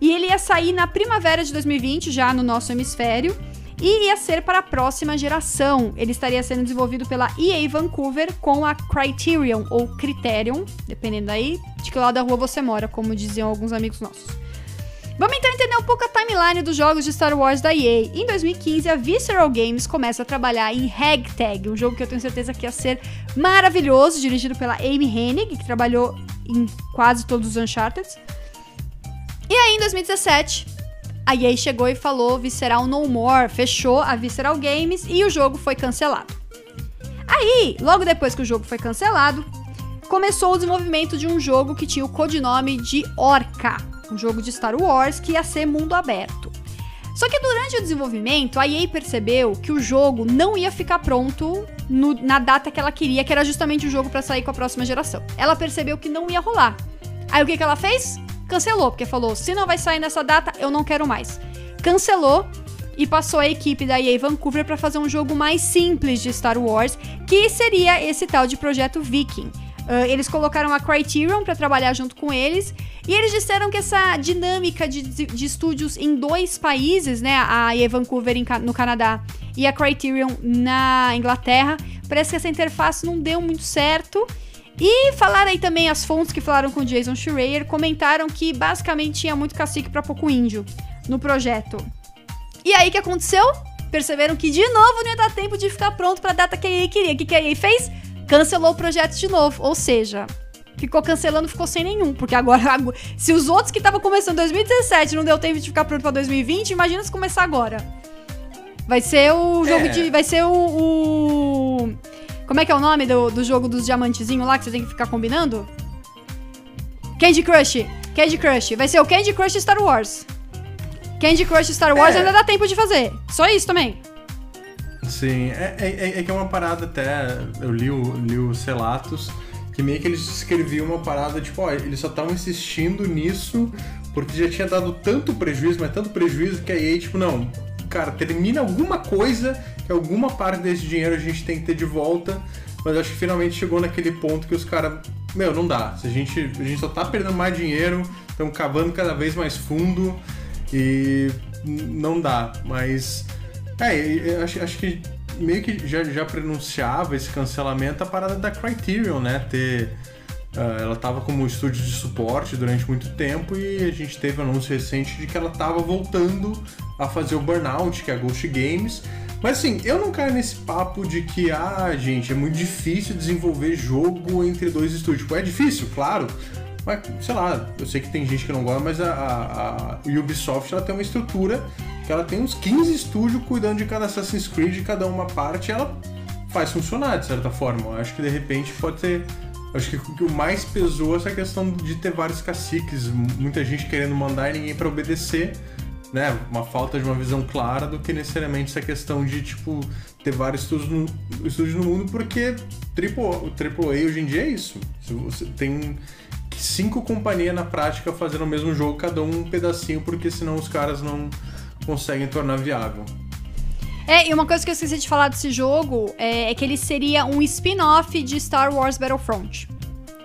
E ele ia sair na primavera de 2020, já no nosso hemisfério. E ia ser para a próxima geração. Ele estaria sendo desenvolvido pela EA Vancouver com a Criterion, ou Criterion, dependendo aí de que lado da rua você mora, como diziam alguns amigos nossos. Vamos então entender um pouco a timeline dos jogos de Star Wars da EA. Em 2015, a Visceral Games começa a trabalhar em Ragtag, um jogo que eu tenho certeza que ia ser maravilhoso, dirigido pela Amy Hennig, que trabalhou em quase todos os Uncharted. E aí, em 2017, a EA chegou e falou Visceral No More, fechou a Visceral Games e o jogo foi cancelado. Aí, logo depois que o jogo foi cancelado, começou o desenvolvimento de um jogo que tinha o codinome de Orca, um jogo de Star Wars que ia ser mundo aberto. Só que durante o desenvolvimento, a EA percebeu que o jogo não ia ficar pronto no- na data que ela queria, que era justamente o jogo para sair com a próxima geração. Ela percebeu que não ia rolar. Aí o que, que ela fez? Cancelou, porque falou: se não vai sair nessa data, eu não quero mais. Cancelou e passou a equipe da EA Vancouver para fazer um jogo mais simples de Star Wars, que seria esse tal de projeto Viking. Ah, eles colocaram a Criterion para trabalhar junto com eles e eles disseram que essa dinâmica de, de estúdios em dois países, né, a EA Vancouver em no Canadá e a Criterion na Inglaterra, parece que essa interface não deu muito certo. E falaram aí também as fontes que falaram com Jason Schreier, comentaram que basicamente tinha muito cacique para pouco índio no projeto. E aí que aconteceu? Perceberam que de novo não ia dar tempo de ficar pronto para a data que a EA queria. O que que a EA fez? Cancelou o projeto de novo. Ou seja, ficou cancelando, ficou sem nenhum. Porque agora, se os outros que estavam começando em 2017 não deu tempo de ficar pronto para 2020, imagina se começar agora. Vai ser o jogo É. de. Vai ser o, o- Como é que é o nome do, do jogo dos diamantezinhos lá que você tem que ficar combinando? Candy Crush. Candy Crush. Vai ser o Candy Crush Star Wars. Candy Crush Star Wars É. ainda dá tempo de fazer. Só isso também. Sim, é, é, é que é uma parada até. Eu li, o, li os relatos que meio que eles escreviam uma parada tipo, ó, eles só estavam insistindo nisso porque já tinha dado tanto prejuízo, mas tanto prejuízo que a EA, tipo, não, cara, termina alguma coisa que alguma parte desse dinheiro a gente tem que ter de volta. Mas acho que finalmente chegou naquele ponto que os caras meu, não dá. Se a gente, a gente só tá perdendo mais dinheiro, estamos cavando cada vez mais fundo e não dá. Mas, é, acho, acho que meio que já, já pronunciava esse cancelamento a parada da Criterion, né? Ter. Uh, ela estava como estúdio de suporte durante muito tempo e a gente teve um anúncio recente de que ela estava voltando a fazer o Burnout, que é a Ghost Games. Mas assim, eu não caio nesse papo de que, ah, gente, é muito difícil desenvolver jogo entre dois estúdios. Tipo, é difícil, claro. Mas, sei lá, eu sei que tem gente que não gosta, mas a, a, a Ubisoft ela tem uma estrutura que ela tem uns 15 estúdios cuidando de cada Assassin's Creed, cada uma parte, ela faz funcionar de certa forma. Eu acho que de repente pode ter. Acho que o que mais pesou é essa questão de ter vários caciques, muita gente querendo mandar e ninguém para obedecer, né? Uma falta de uma visão clara do que necessariamente essa questão de, tipo, ter vários estúdios no, estúdios no mundo, porque triple, o AAA hoje em dia é isso. Você tem cinco companhias na prática fazendo o mesmo jogo, cada um um pedacinho, porque senão os caras não conseguem tornar viável. É, e uma coisa que eu esqueci de falar desse jogo é, é que ele seria um spin-off de Star Wars Battlefront.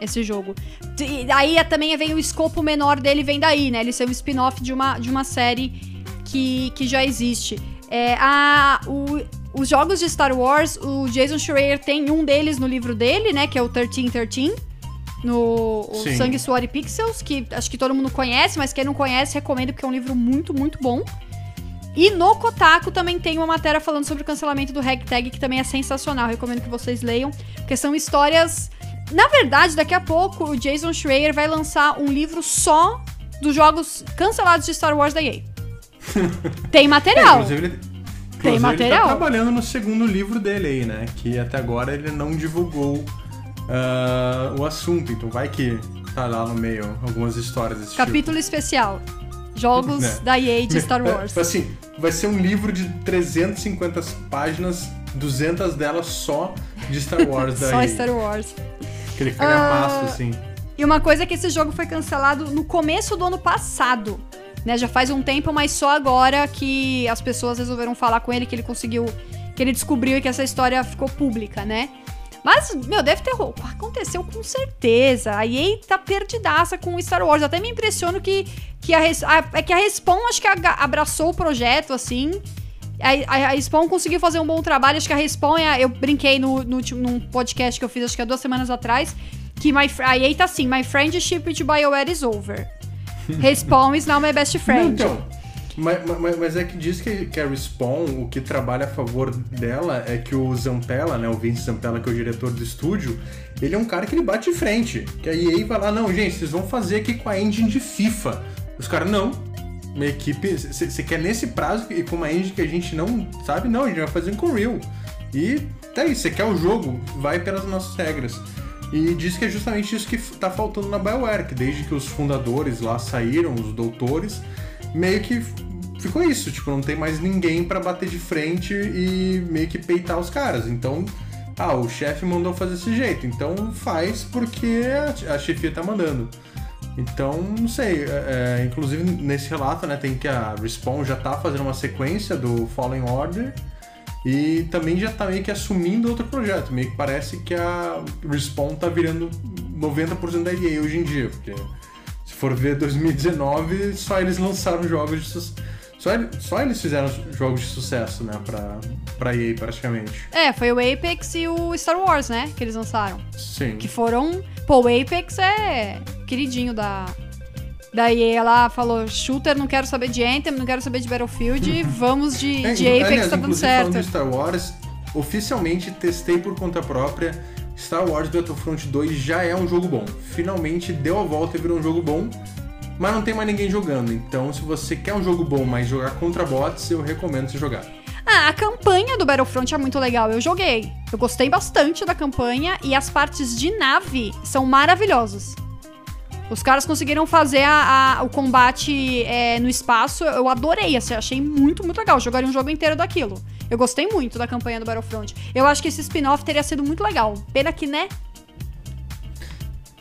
Esse jogo. E aí é, também vem o escopo menor dele, vem daí, né? Ele ser um spin-off de uma, de uma série que, que já existe. É, a, o, os jogos de Star Wars, o Jason Schreier tem um deles no livro dele, né? Que é o 1313 no Sangue, Suor e Pixels, que acho que todo mundo conhece, mas quem não conhece, recomendo porque é um livro muito, muito bom. E no Kotaku também tem uma matéria falando sobre o cancelamento do Ragtag, que também é sensacional. Recomendo que vocês leiam, porque são histórias. Na verdade, daqui a pouco o Jason Schreier vai lançar um livro só dos jogos cancelados de Star Wars da EA. tem material. É, inclusive, ele, tem inclusive material. Ele tá trabalhando no segundo livro dele aí, né? Que até agora ele não divulgou uh, o assunto. Então vai que tá lá no meio algumas histórias desse Capítulo tipo. especial jogos né? da EA de Star é, Wars. Assim, vai ser um livro de 350 páginas, 200 delas só de Star Wars da só EA. Star Wars. Aquele calhamaço, uh, assim. E uma coisa é que esse jogo foi cancelado no começo do ano passado. Né, já faz um tempo, mas só agora que as pessoas resolveram falar com ele que ele conseguiu, que ele descobriu que essa história ficou pública, né? Mas, meu, deve ter. Aconteceu com certeza. A EA tá perdidaça com Star Wars. Até me impressiono que, que a, a, é que a Respawn acho que abraçou o projeto, assim. A, a, a Respawn conseguiu fazer um bom trabalho. Acho que a Respawn, é, eu brinquei no, no, num podcast que eu fiz, acho que há duas semanas atrás, que my, a EA tá assim: My friendship with BioWare is over. Respawn is now my best friend. então, mas, mas, mas, é que diz que, que a Respawn, o que trabalha a favor dela é que o Zampella, né, o Vince Zampella, que é o diretor do estúdio, ele é um cara que ele bate de frente. Que a EA vai lá, não, gente, vocês vão fazer aqui com a engine de FIFA. Os caras, não. Minha equipe, você quer nesse prazo e com uma engine que a gente não sabe? Não, a gente vai fazer com Real. E tá aí, você quer o jogo, vai pelas nossas regras. E diz que é justamente isso que tá faltando na BioWare, que desde que os fundadores lá saíram, os doutores, meio que ficou isso, tipo, não tem mais ninguém para bater de frente e meio que peitar os caras. Então, ah, o chefe mandou fazer desse jeito, então faz porque a, chefia tá mandando. Então, não sei, é, é, inclusive nesse relato, né, tem que a Respawn já tá fazendo uma sequência do Fallen Order e também já tá meio que assumindo outro projeto, meio que parece que a Respawn tá virando 90% da EA hoje em dia, porque se for ver 2019, só eles lançaram jogos de só, só eles fizeram jogos de sucesso, né, pra, pra EA praticamente. É, foi o Apex e o Star Wars, né, que eles lançaram. Sim. Que foram. Pô, o Apex é queridinho da. Da EA ela falou: shooter, não quero saber de Anthem, não quero saber de Battlefield, vamos de, é, de Apex, aliás, tá dando certo. Falando de Star Wars, oficialmente testei por conta própria. Star Wars Battlefront 2 já é um jogo bom. Finalmente deu a volta e virou um jogo bom mas não tem mais ninguém jogando. Então, se você quer um jogo bom, mas jogar contra bots, eu recomendo você jogar. Ah, a campanha do Battlefront é muito legal. Eu joguei. Eu gostei bastante da campanha e as partes de nave são maravilhosas. Os caras conseguiram fazer a, a, o combate é, no espaço. Eu adorei, assim, achei muito, muito legal. Jogaria um jogo inteiro daquilo. Eu gostei muito da campanha do Battlefront. Eu acho que esse spin-off teria sido muito legal. Pena que, né?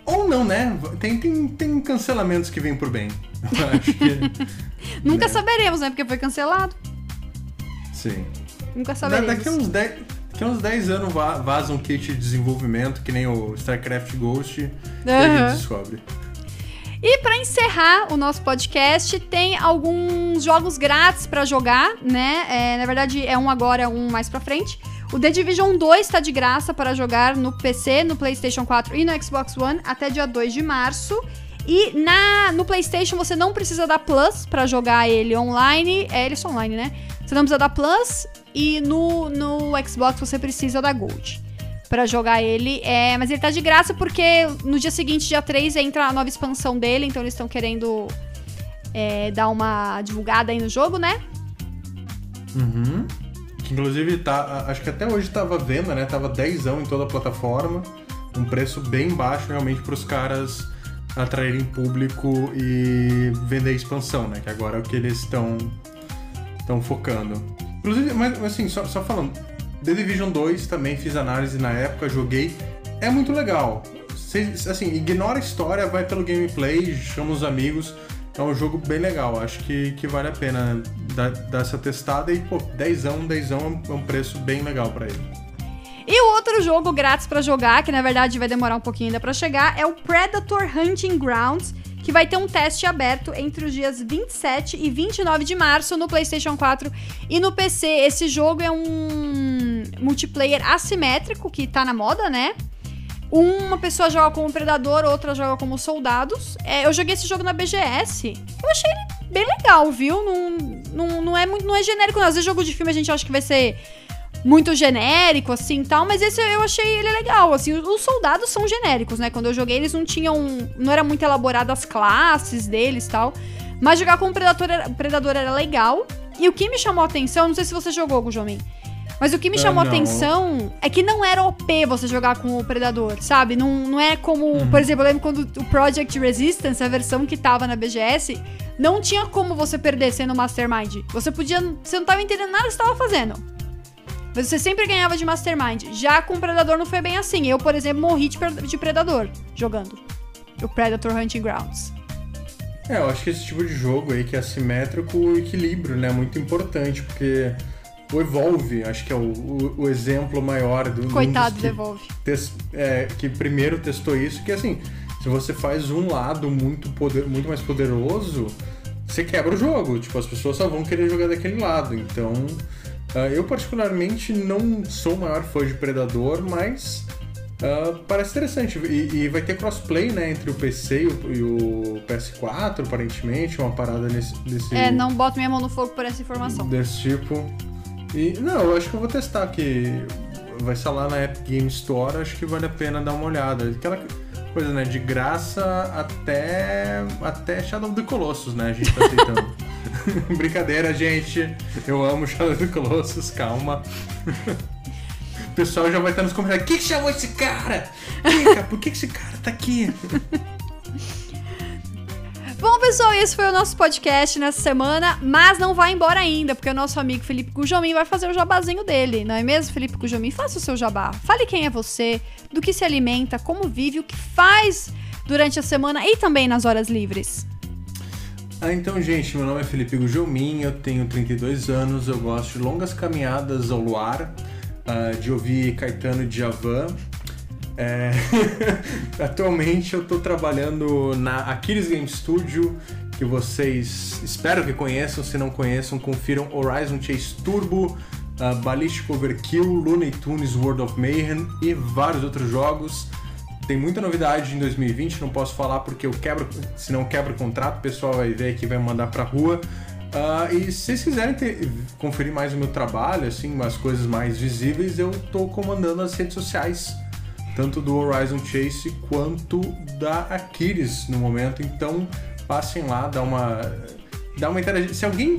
Ou não, né? Tem, tem, tem cancelamentos que vêm por bem. Acho que. Nunca né? saberemos, né? Porque foi cancelado. Sim. Nunca saberemos. Daqui a uns 10. Daqui uns 10 anos vaza um kit de desenvolvimento, que nem o StarCraft Ghost. que a gente descobre. E para encerrar o nosso podcast, tem alguns jogos grátis para jogar, né? É, na verdade, é um agora, um mais pra frente. O The Division 2 está de graça para jogar no PC, no PlayStation 4 e no Xbox One até dia 2 de março. E na, no PlayStation você não precisa da Plus para jogar ele online. É, ele é só online, né? Você não precisa da Plus. E no, no Xbox você precisa da Gold para jogar ele. É, mas ele tá de graça porque no dia seguinte, dia 3, entra a nova expansão dele, então eles estão querendo é, dar uma divulgada aí no jogo, né? Uhum. Inclusive, tá, acho que até hoje tava vendo, né? Tava 10 em toda a plataforma. Um preço bem baixo realmente para os caras atraírem público e vender expansão, né? Que agora é o que eles estão estão focando. Inclusive, mas assim, só, só falando, The Division 2 também fiz análise na época, joguei. É muito legal. Cê, assim, ignora a história, vai pelo gameplay, chama os amigos. É um jogo bem legal. Acho que, que vale a pena dar, dar essa testada. E, pô, 10 10 é um preço bem legal para ele. E o outro jogo grátis para jogar, que na verdade vai demorar um pouquinho ainda para chegar, é o Predator Hunting Grounds, que vai ter um teste aberto entre os dias 27 e 29 de março no PlayStation 4 e no PC. Esse jogo é um multiplayer assimétrico que tá na moda, né? Uma pessoa joga como predador, outra joga como soldados. É, eu joguei esse jogo na BGS. Eu achei ele bem legal, viu? Não, não, não, é, muito, não é genérico, não. Às vezes jogo de filme a gente acha que vai ser muito genérico, assim, tal, mas esse eu achei ele legal, assim, os soldados são genéricos, né, quando eu joguei eles não tinham, não era muito elaborado as classes deles, tal, mas jogar com o Predador era, Predador era legal, e o que me chamou a atenção, não sei se você jogou, Gujomin, mas o que me é, chamou a atenção é que não era OP você jogar com o Predador, sabe? Não, não é como, uhum. por exemplo, eu lembro quando o Project Resistance, a versão que tava na BGS, não tinha como você perder sendo Mastermind. Você podia. Você não tava entendendo nada que você tava fazendo. Você sempre ganhava de Mastermind. Já com Predador não foi bem assim. Eu, por exemplo, morri de, de Predador jogando. O Predator Hunting Grounds. É, eu acho que esse tipo de jogo aí que é assimétrico, o equilíbrio, né? É muito importante, porque o Evolve, acho que é o, o, o exemplo maior do Coitado do Evolve. É, que primeiro testou isso, que assim, se você faz um lado muito, poder, muito mais poderoso, você quebra o jogo. Tipo, as pessoas só vão querer jogar daquele lado. Então, Uh, eu, particularmente, não sou o maior fã de Predador, mas uh, parece interessante. E, e, vai ter crossplay né, entre o PC e o, e o, PS4, aparentemente, uma parada nesse, nesse. É, não boto minha mão no fogo por essa informação. Desse tipo. E, não, eu acho que eu vou testar aqui. Vai estar lá na Epic Game Store, acho que vale a pena dar uma olhada. Aquela coisa, né? De graça até, até Shadow of the Colossus, né? A gente tá aceitando. Brincadeira, gente. Eu amo Shadow of the Colossus, calma. o pessoal já vai estar nos comentários. Quem chamou esse cara? Fica, por que esse cara tá aqui? Bom, pessoal, esse foi o nosso podcast nessa semana, mas não vai embora ainda, porque o nosso amigo Felipe Gujomin vai fazer o jabazinho dele, não é mesmo, Felipe Gujomin? Faça o seu jabá. Fale quem é você, do que se alimenta, como vive, o que faz durante a semana e também nas horas livres. Ah, então, gente, meu nome é Felipe Gujomin, eu tenho 32 anos, eu gosto de longas caminhadas ao luar, uh, de ouvir Caetano e Djavan. É... Atualmente eu estou trabalhando na Aquiles Game Studio, que vocês espero que conheçam, se não conheçam, confiram Horizon Chase Turbo, uh, Ballistic Overkill, Looney Tunes World of Mayhem e vários outros jogos. Tem muita novidade em 2020, não posso falar porque eu quebro, se não quebra o contrato, o pessoal vai ver aqui vai mandar pra rua. Uh, e se vocês quiserem ter, conferir mais o meu trabalho, assim, umas coisas mais visíveis, eu tô comandando as redes sociais, tanto do Horizon Chase quanto da Aquiles no momento. Então passem lá, dá uma, dá uma interagida. Se alguém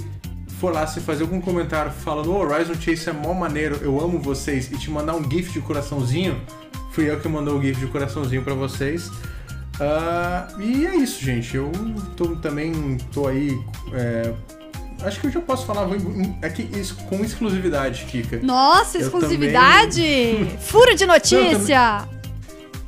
for lá se fazer algum comentário falando oh, Horizon Chase é mó maneiro, eu amo vocês, e te mandar um GIF de coraçãozinho, fui eu que mandou o GIF de coraçãozinho para vocês. Uh, e é isso, gente. Eu tô, também tô aí. É, acho que eu já posso falar aqui isso, com exclusividade, Kika. Nossa, exclusividade! Também... Furo de notícia!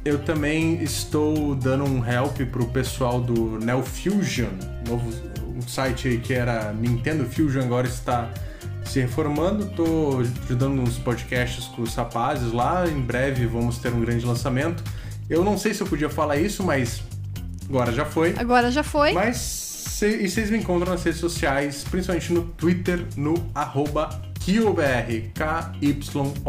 Eu também estou dando um help pro pessoal do Neo Fusion, novo um site que era Nintendo Fusion, agora está se reformando. Estou ajudando nos podcasts com os rapazes lá. Em breve vamos ter um grande lançamento. Eu não sei se eu podia falar isso, mas agora já foi. Agora já foi. Mas e vocês me encontram nas redes sociais, principalmente no Twitter, no arroba KYOBR, K-Y-O-B-R.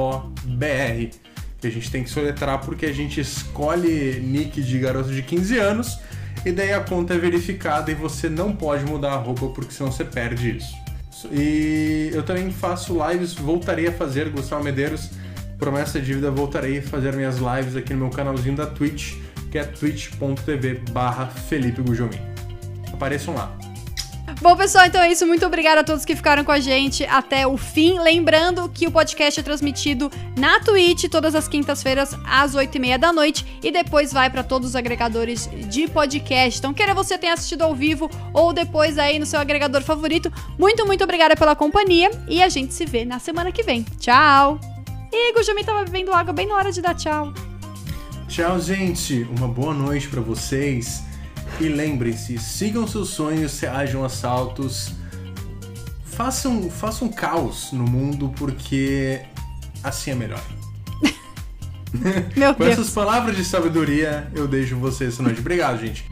Que a gente tem que soletrar porque a gente escolhe nick de garoto de 15 anos e daí a conta é verificada e você não pode mudar a roupa porque senão você perde isso. E eu também faço lives, voltarei a fazer, Gustavo Medeiros, promessa dívida, voltarei a fazer minhas lives aqui no meu canalzinho da Twitch, que é twitch.tv barra Felipe Gujomin. Apareçam lá. Bom, pessoal, então é isso. Muito obrigada a todos que ficaram com a gente até o fim. Lembrando que o podcast é transmitido na Twitch todas as quintas-feiras às 8h30 da noite e depois vai para todos os agregadores de podcast. Então, queira você tenha assistido ao vivo ou depois aí no seu agregador favorito, muito, muito obrigada pela companhia e a gente se vê na semana que vem. Tchau! Ih, o Jami tava bebendo água bem na hora de dar tchau. Tchau, gente. Uma boa noite para vocês. E lembrem-se, sigam seus sonhos, se hajam assaltos. Façam, façam caos no mundo, porque assim é melhor. Meu Com Deus. essas palavras de sabedoria, eu deixo vocês essa noite. Obrigado, gente.